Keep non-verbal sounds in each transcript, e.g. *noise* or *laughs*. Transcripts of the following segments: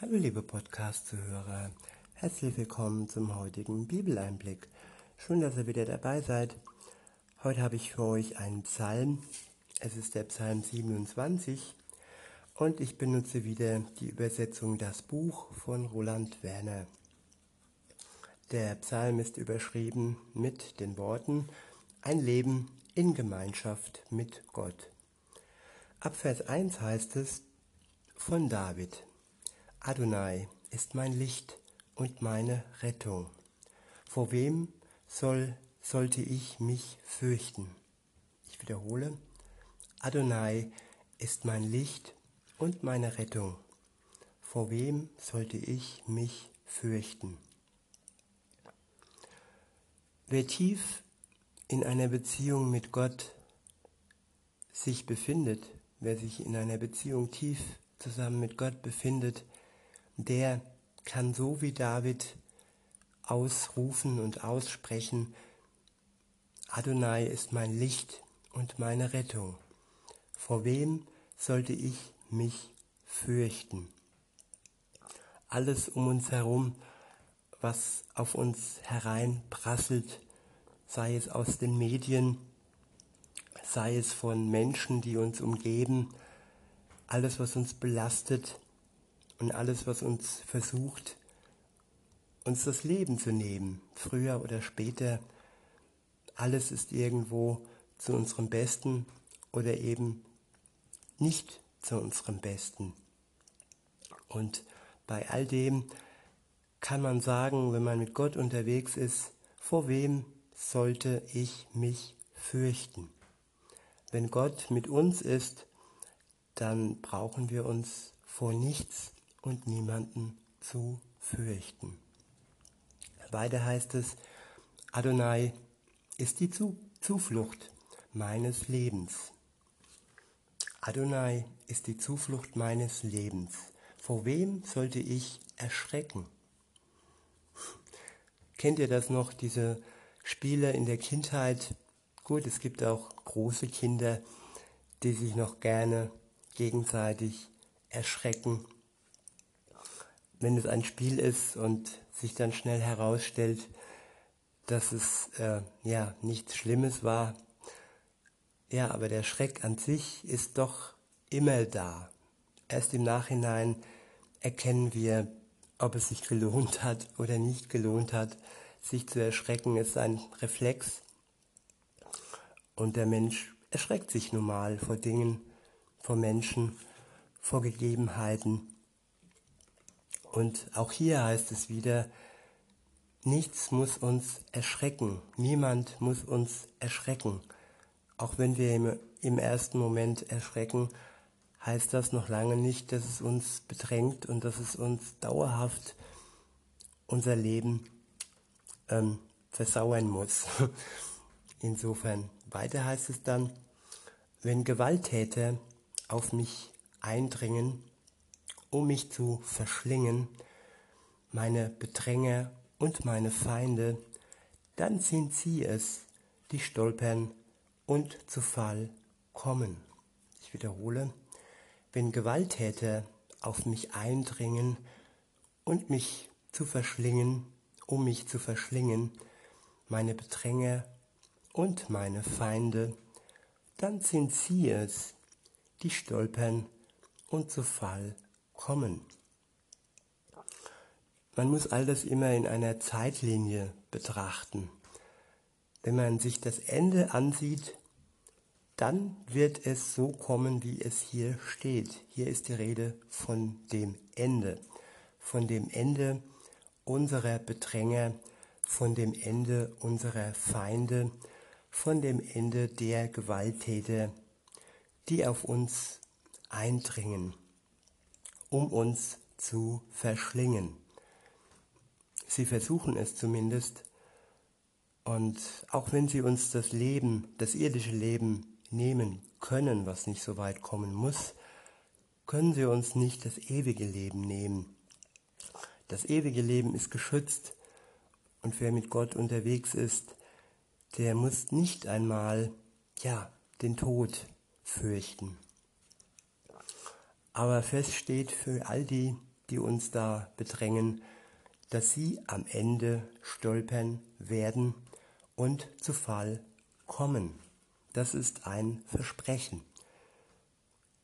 Hallo liebe Podcast-Zuhörer, herzlich willkommen zum heutigen Bibeleinblick. Schön, dass ihr wieder dabei seid. Heute habe ich für euch einen Psalm. Es ist der Psalm 27 und ich benutze wieder die Übersetzung Das Buch von Roland Werner. Der Psalm ist überschrieben mit den Worten Ein Leben in Gemeinschaft mit Gott. Ab Vers 1 heißt es von David. Adonai ist mein Licht und meine Rettung. Vor wem soll, sollte ich mich fürchten? Ich wiederhole, Adonai ist mein Licht und meine Rettung. Vor wem sollte ich mich fürchten? Wer tief in einer Beziehung mit Gott sich befindet, wer sich in einer Beziehung tief zusammen mit Gott befindet, der kann so wie David ausrufen und aussprechen, Adonai ist mein Licht und meine Rettung. Vor wem sollte ich mich fürchten? Alles um uns herum, was auf uns hereinprasselt, sei es aus den Medien, sei es von Menschen, die uns umgeben, alles, was uns belastet, und alles, was uns versucht, uns das Leben zu nehmen, früher oder später, alles ist irgendwo zu unserem Besten oder eben nicht zu unserem Besten. Und bei all dem kann man sagen, wenn man mit Gott unterwegs ist, vor wem sollte ich mich fürchten? Wenn Gott mit uns ist, dann brauchen wir uns vor nichts und niemanden zu fürchten. Weiter heißt es, Adonai ist die Zuflucht meines Lebens. Adonai ist die Zuflucht meines Lebens. Vor wem sollte ich erschrecken? Kennt ihr das noch, diese Spiele in der Kindheit? Gut, es gibt auch große Kinder, die sich noch gerne gegenseitig erschrecken wenn es ein Spiel ist und sich dann schnell herausstellt, dass es äh, ja nichts Schlimmes war. Ja, aber der Schreck an sich ist doch immer da. Erst im Nachhinein erkennen wir, ob es sich gelohnt hat oder nicht gelohnt hat. Sich zu erschrecken ist ein Reflex. Und der Mensch erschreckt sich nun mal vor Dingen, vor Menschen, vor Gegebenheiten. Und auch hier heißt es wieder, nichts muss uns erschrecken, niemand muss uns erschrecken. Auch wenn wir im, im ersten Moment erschrecken, heißt das noch lange nicht, dass es uns bedrängt und dass es uns dauerhaft unser Leben ähm, versauern muss. *laughs* Insofern, weiter heißt es dann, wenn Gewalttäter auf mich eindringen, um mich zu verschlingen, meine Bedränger und meine Feinde, dann sind sie es, die stolpern und zu Fall kommen. Ich wiederhole, wenn Gewalttäter auf mich eindringen und mich zu verschlingen, um mich zu verschlingen, meine Bedränger und meine Feinde, dann sind sie es, die stolpern und zu Fall kommen. Man muss all das immer in einer Zeitlinie betrachten. Wenn man sich das Ende ansieht, dann wird es so kommen, wie es hier steht. Hier ist die Rede von dem Ende, von dem Ende unserer Bedränger, von dem Ende unserer Feinde, von dem Ende der Gewalttäter, die auf uns eindringen um uns zu verschlingen. Sie versuchen es zumindest. Und auch wenn sie uns das Leben, das irdische Leben nehmen können, was nicht so weit kommen muss, können sie uns nicht das ewige Leben nehmen. Das ewige Leben ist geschützt und wer mit Gott unterwegs ist, der muss nicht einmal, ja, den Tod fürchten. Aber fest steht für all die, die uns da bedrängen, dass sie am Ende stolpern werden und zu Fall kommen. Das ist ein Versprechen.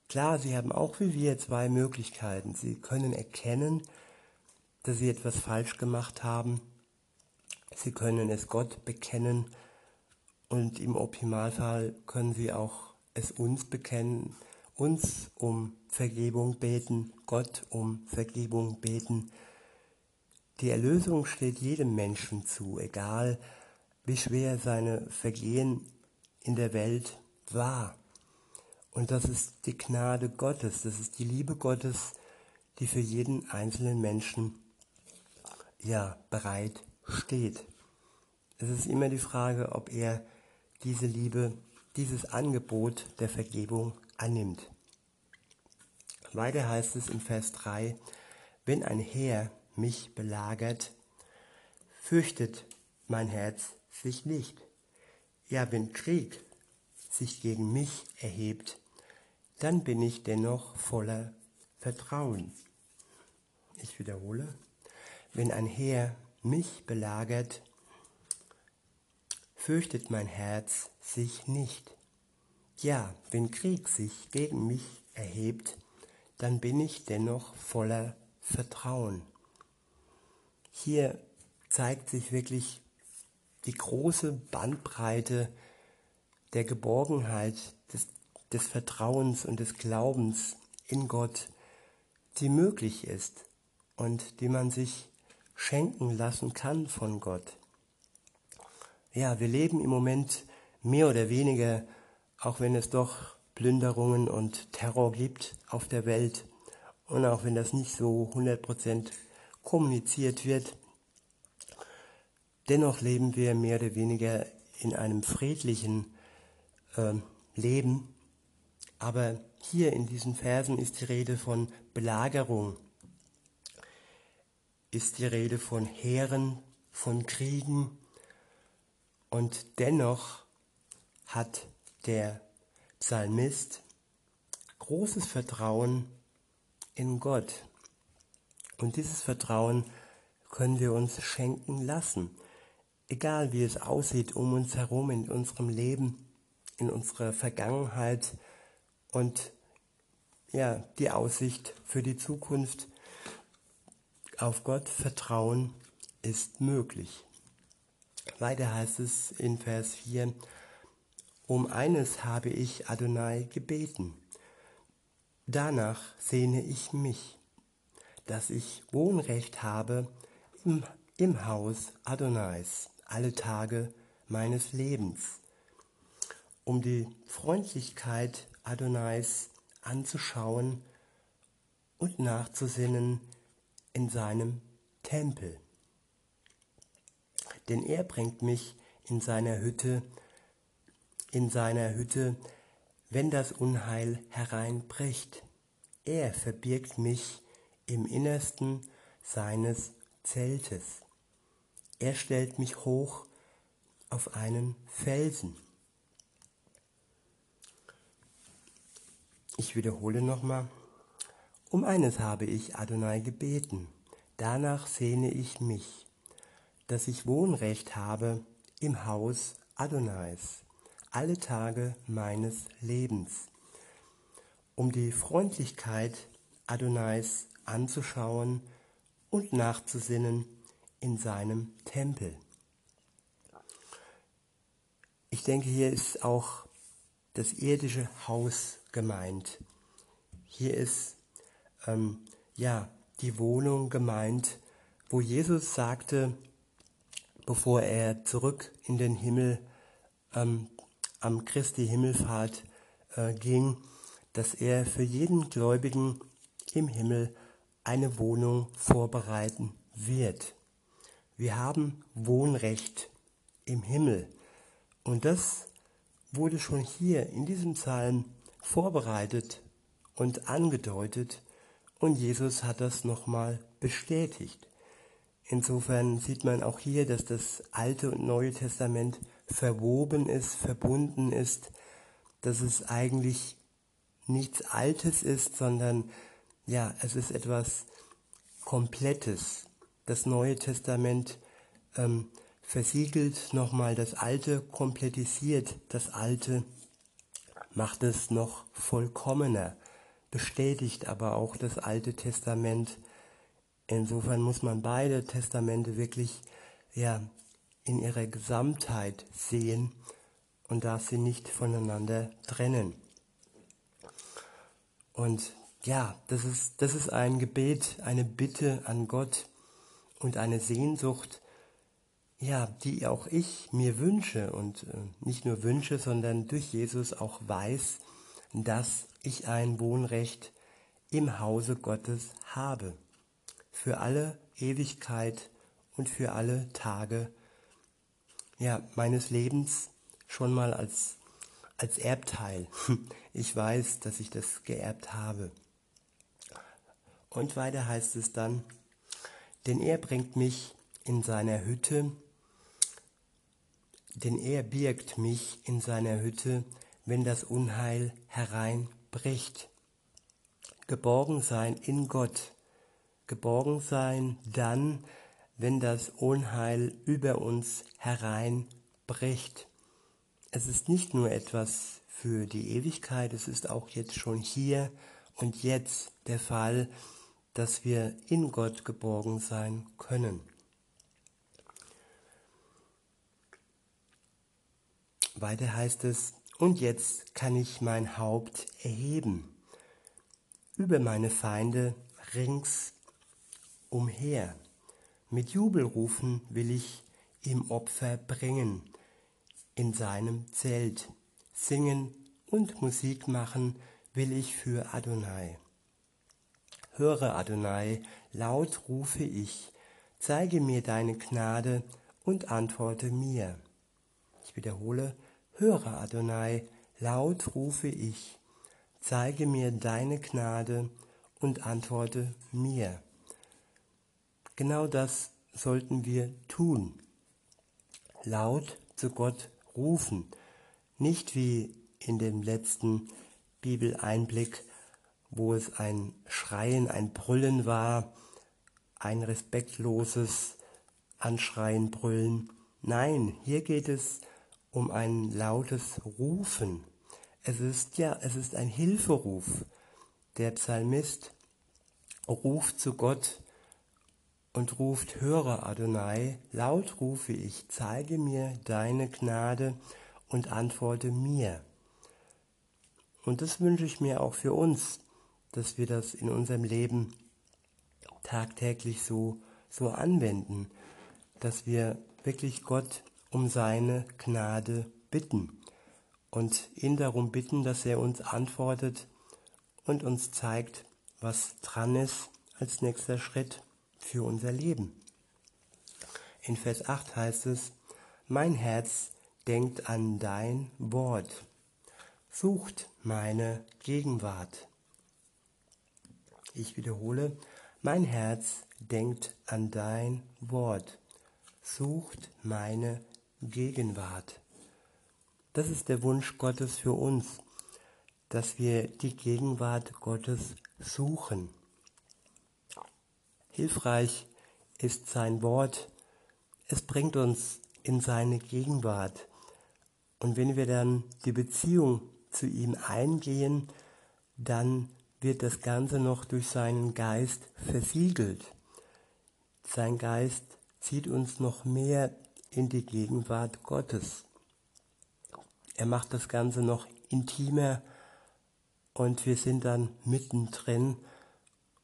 Klar, sie haben auch wie wir zwei Möglichkeiten. Sie können erkennen, dass sie etwas falsch gemacht haben. Sie können es Gott bekennen und im Optimalfall können sie auch es uns bekennen, uns um Vergebung beten, Gott um Vergebung beten. Die Erlösung steht jedem Menschen zu, egal wie schwer seine Vergehen in der Welt war. Und das ist die Gnade Gottes, das ist die Liebe Gottes, die für jeden einzelnen Menschen ja bereit steht. Es ist immer die Frage, ob er diese Liebe, dieses Angebot der Vergebung annimmt. Weiter heißt es in Vers 3, wenn ein Heer mich belagert, fürchtet mein Herz sich nicht. Ja, wenn Krieg sich gegen mich erhebt, dann bin ich dennoch voller Vertrauen. Ich wiederhole, wenn ein Heer mich belagert, fürchtet mein Herz sich nicht. Ja, wenn Krieg sich gegen mich erhebt, dann bin ich dennoch voller Vertrauen. Hier zeigt sich wirklich die große Bandbreite der Geborgenheit, des, des Vertrauens und des Glaubens in Gott, die möglich ist und die man sich schenken lassen kann von Gott. Ja, wir leben im Moment mehr oder weniger, auch wenn es doch Plünderungen und Terror gibt auf der Welt und auch wenn das nicht so 100% kommuniziert wird, dennoch leben wir mehr oder weniger in einem friedlichen äh, Leben. Aber hier in diesen Versen ist die Rede von Belagerung, ist die Rede von Heeren, von Kriegen. Und dennoch hat der Psalmist großes Vertrauen in Gott. Und dieses Vertrauen können wir uns schenken lassen. Egal wie es aussieht um uns herum in unserem Leben, in unserer Vergangenheit und ja, die Aussicht für die Zukunft auf Gott vertrauen ist möglich. Weiter heißt es in Vers 4, um eines habe ich Adonai gebeten. Danach sehne ich mich, dass ich Wohnrecht habe im, im Haus Adonais alle Tage meines Lebens, um die Freundlichkeit Adonais anzuschauen und nachzusinnen in seinem Tempel. Denn er bringt mich in seiner Hütte, in seiner Hütte, wenn das Unheil hereinbricht. Er verbirgt mich im Innersten seines Zeltes. Er stellt mich hoch auf einen Felsen. Ich wiederhole nochmal. Um eines habe ich Adonai gebeten, danach sehne ich mich, dass ich Wohnrecht habe im Haus Adonais alle Tage meines Lebens, um die Freundlichkeit Adonais anzuschauen und nachzusinnen in seinem Tempel. Ich denke, hier ist auch das irdische Haus gemeint. Hier ist ähm, ja die Wohnung gemeint, wo Jesus sagte, bevor er zurück in den Himmel ähm, am Christi Himmelfahrt äh, ging, dass er für jeden Gläubigen im Himmel eine Wohnung vorbereiten wird. Wir haben Wohnrecht im Himmel. Und das wurde schon hier in diesem Psalm vorbereitet und angedeutet und Jesus hat das nochmal bestätigt. Insofern sieht man auch hier, dass das Alte und Neue Testament verwoben ist, verbunden ist, dass es eigentlich nichts Altes ist, sondern ja, es ist etwas Komplettes. Das Neue Testament ähm, versiegelt nochmal das Alte, komplettisiert das Alte, macht es noch vollkommener, bestätigt aber auch das Alte Testament. Insofern muss man beide Testamente wirklich ja, in ihrer Gesamtheit sehen und darf sie nicht voneinander trennen. Und ja, das ist, das ist ein Gebet, eine Bitte an Gott und eine Sehnsucht, ja, die auch ich mir wünsche und äh, nicht nur wünsche, sondern durch Jesus auch weiß, dass ich ein Wohnrecht im Hause Gottes habe. Für alle Ewigkeit und für alle Tage ja, meines Lebens schon mal als, als Erbteil. *laughs* Ich weiß, dass ich das geerbt habe. Und weiter heißt es dann, denn er bringt mich in seiner Hütte, denn er birgt mich in seiner Hütte, wenn das Unheil hereinbricht. Geborgen sein in Gott, geborgen sein dann, wenn das Unheil über uns hereinbricht. Es ist nicht nur etwas für die Ewigkeit, es ist auch jetzt schon hier und jetzt der Fall, dass wir in Gott geborgen sein können. Weiter heißt es, und jetzt kann ich mein Haupt erheben über meine Feinde rings umher. Mit Jubelrufen will ich ihm Opfer bringen, in seinem Zelt. Singen und Musik machen will ich für Adonai. Höre, Adonai, laut rufe ich, zeige mir deine Gnade und antworte mir. Ich wiederhole, höre, Adonai, laut rufe ich, zeige mir deine Gnade und antworte mir. Genau das sollten wir tun. Laut zu Gott rufen. Nicht wie in dem letzten Bibeleinblick, wo es ein Schreien, ein Brüllen war, ein respektloses Anschreien, Brüllen. Nein, hier geht es um ein lautes Rufen. Es ist ja, es ist ein Hilferuf. Der Psalmist ruft zu Gott und ruft, höre Adonai, laut rufe ich, zeige mir deine Gnade und antworte mir. Und das wünsche ich mir auch für uns, dass wir das in unserem Leben tagtäglich so, so anwenden, dass wir wirklich Gott um seine Gnade bitten und ihn darum bitten, dass er uns antwortet und uns zeigt, was dran ist als nächster Schritt für unser Leben. In Vers 8 heißt es, mein Herz denkt an dein Wort, sucht meine Gegenwart. Ich wiederhole, mein Herz denkt an dein Wort, sucht meine Gegenwart. Das ist der Wunsch Gottes für uns, dass wir die Gegenwart Gottes suchen. Hilfreich ist sein Wort. Es bringt uns in seine Gegenwart. Und wenn wir dann die Beziehung zu ihm eingehen, dann wird das Ganze noch durch seinen Geist versiegelt. Sein Geist zieht uns noch mehr in die Gegenwart Gottes. Er macht das Ganze noch intimer und wir sind dann mittendrin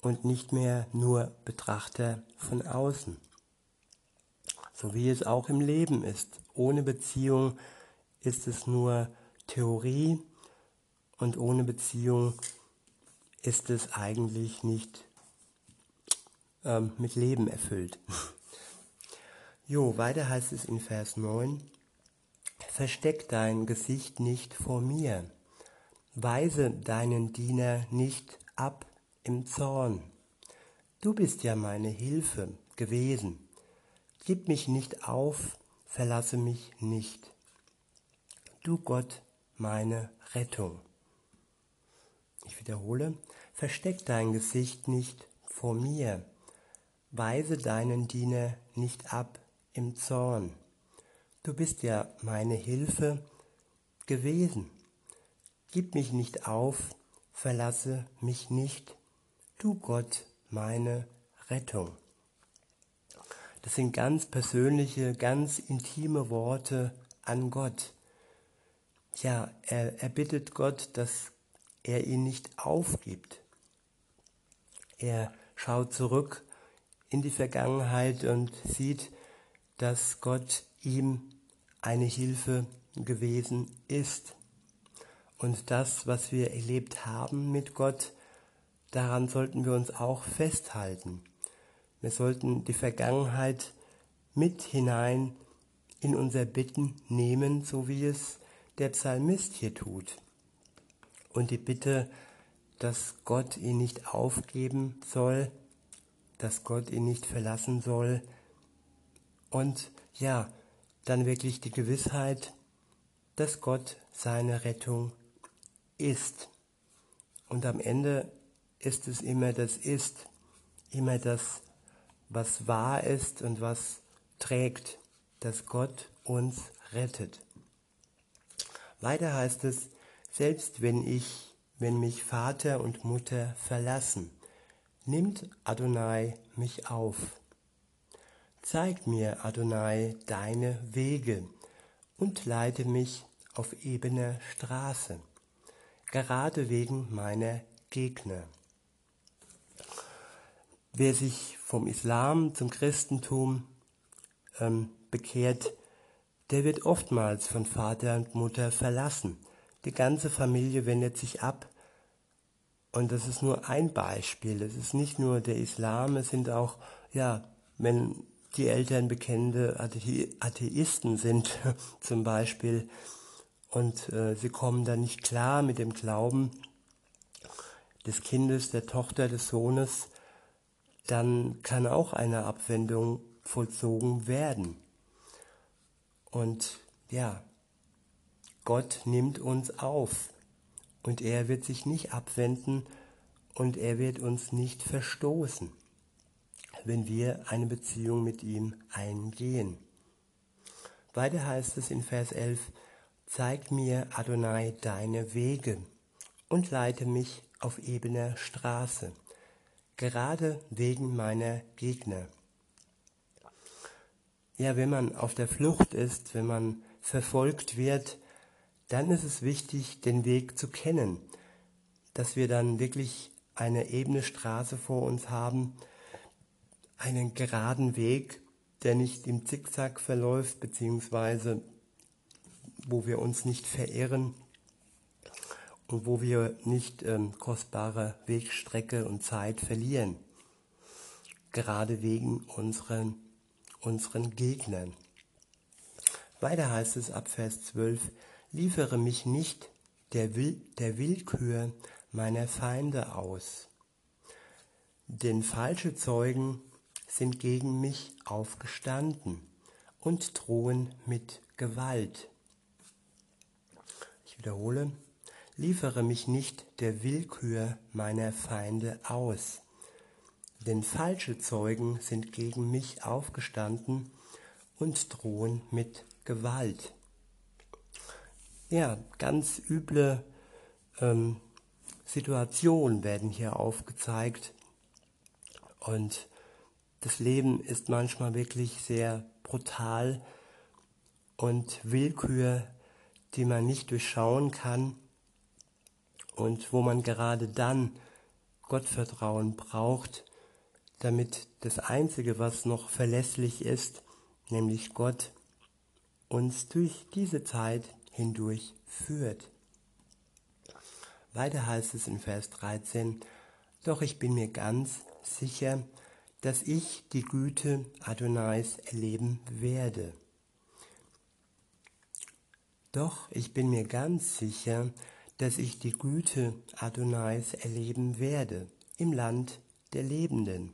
und nicht mehr nur Betrachter von außen. So wie es auch im Leben ist. Ohne Beziehung ist es nur Theorie und ohne Beziehung ist es eigentlich nicht ähm, mit Leben erfüllt. *laughs* jo, weiter heißt es in Vers 9, Versteck dein Gesicht nicht vor mir, weise deinen Diener nicht ab im Zorn. Du bist ja meine Hilfe gewesen. Gib mich nicht auf, verlasse mich nicht. Du Gott, meine Rettung. Ich wiederhole, versteck dein Gesicht nicht vor mir, weise deinen Diener nicht ab im Zorn. Du bist ja meine Hilfe gewesen. Gib mich nicht auf, verlasse mich nicht, du Gott, meine Rettung. Das sind ganz persönliche, ganz intime Worte an Gott. Ja, er, er bittet Gott, dass er ihn nicht aufgibt. Er schaut zurück in die Vergangenheit und sieht, dass Gott ihm eine Hilfe gewesen ist. Und das, was wir erlebt haben mit Gott, daran sollten wir uns auch festhalten. Wir sollten die Vergangenheit mit hinein in unser Bitten nehmen, so wie es der Psalmist hier tut. Und die Bitte, dass Gott ihn nicht aufgeben soll, dass Gott ihn nicht verlassen soll. Und ja, dann wirklich die Gewissheit, dass Gott seine Rettung ist. Und am Ende ist es immer das Ist, immer das was wahr ist und was trägt, dass Gott uns rettet. Weiter heißt es, selbst wenn ich, wenn mich Vater und Mutter verlassen, nimmt Adonai mich auf. Zeig mir, Adonai, deine Wege und leite mich auf ebener Straße, gerade wegen meiner Gegner. Wer sich vom Islam zum Christentum ähm, bekehrt, der wird oftmals von Vater und Mutter verlassen. Die ganze Familie wendet sich ab. Und das ist nur ein Beispiel. Es ist nicht nur der Islam, es sind auch, ja, wenn die Eltern bekennende Atheisten sind *laughs* zum Beispiel und äh, sie kommen dann nicht klar mit dem Glauben des Kindes, der Tochter, des Sohnes, dann kann auch eine Abwendung vollzogen werden. Und ja, Gott nimmt uns auf und er wird sich nicht abwenden und er wird uns nicht verstoßen, wenn wir eine Beziehung mit ihm eingehen. Weiter heißt es in Vers 11, Zeig mir, Adonai, deine Wege und leite mich auf ebener Straße gerade wegen meiner Gegner. Ja, wenn man auf der Flucht ist, wenn man verfolgt wird, dann ist es wichtig, den Weg zu kennen, dass wir dann wirklich eine ebene Straße vor uns haben, einen geraden Weg, der nicht im Zickzack verläuft, beziehungsweise wo wir uns nicht verirren, und wo wir nicht ähm, kostbare Wegstrecke und Zeit verlieren, gerade wegen unseren, unseren Gegnern. Weiter heißt es ab Vers 12, liefere mich nicht der, Will, der Willkür meiner Feinde aus, denn falsche Zeugen sind gegen mich aufgestanden und drohen mit Gewalt. Ich wiederhole, liefere mich nicht der Willkür meiner Feinde aus. Denn falsche Zeugen sind gegen mich aufgestanden und drohen mit Gewalt. Ja, ganz üble ähm, Situationen werden hier aufgezeigt. Und das Leben ist manchmal wirklich sehr brutal und Willkür, die man nicht durchschauen kann und wo man gerade dann Gottvertrauen braucht, damit das Einzige, was noch verlässlich ist, nämlich Gott, uns durch diese Zeit hindurch führt. Weiter heißt es in Vers 13, doch ich bin mir ganz sicher, dass ich die Güte Adonais erleben werde. Doch ich bin mir ganz sicher, dass ich die Güte Adonais erleben werde im Land der Lebenden.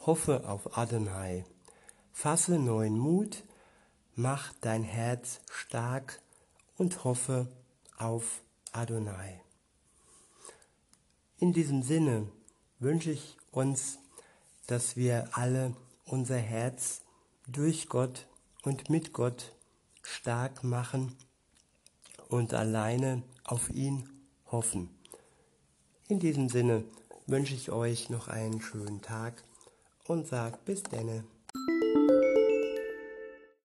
Hoffe auf Adonai, fasse neuen Mut, mach dein Herz stark und hoffe auf Adonai. In diesem Sinne wünsche ich uns, dass wir alle unser Herz durch Gott und mit Gott stark machen und alleine auf ihn hoffen. In diesem Sinne wünsche ich euch noch einen schönen Tag und sage bis denne.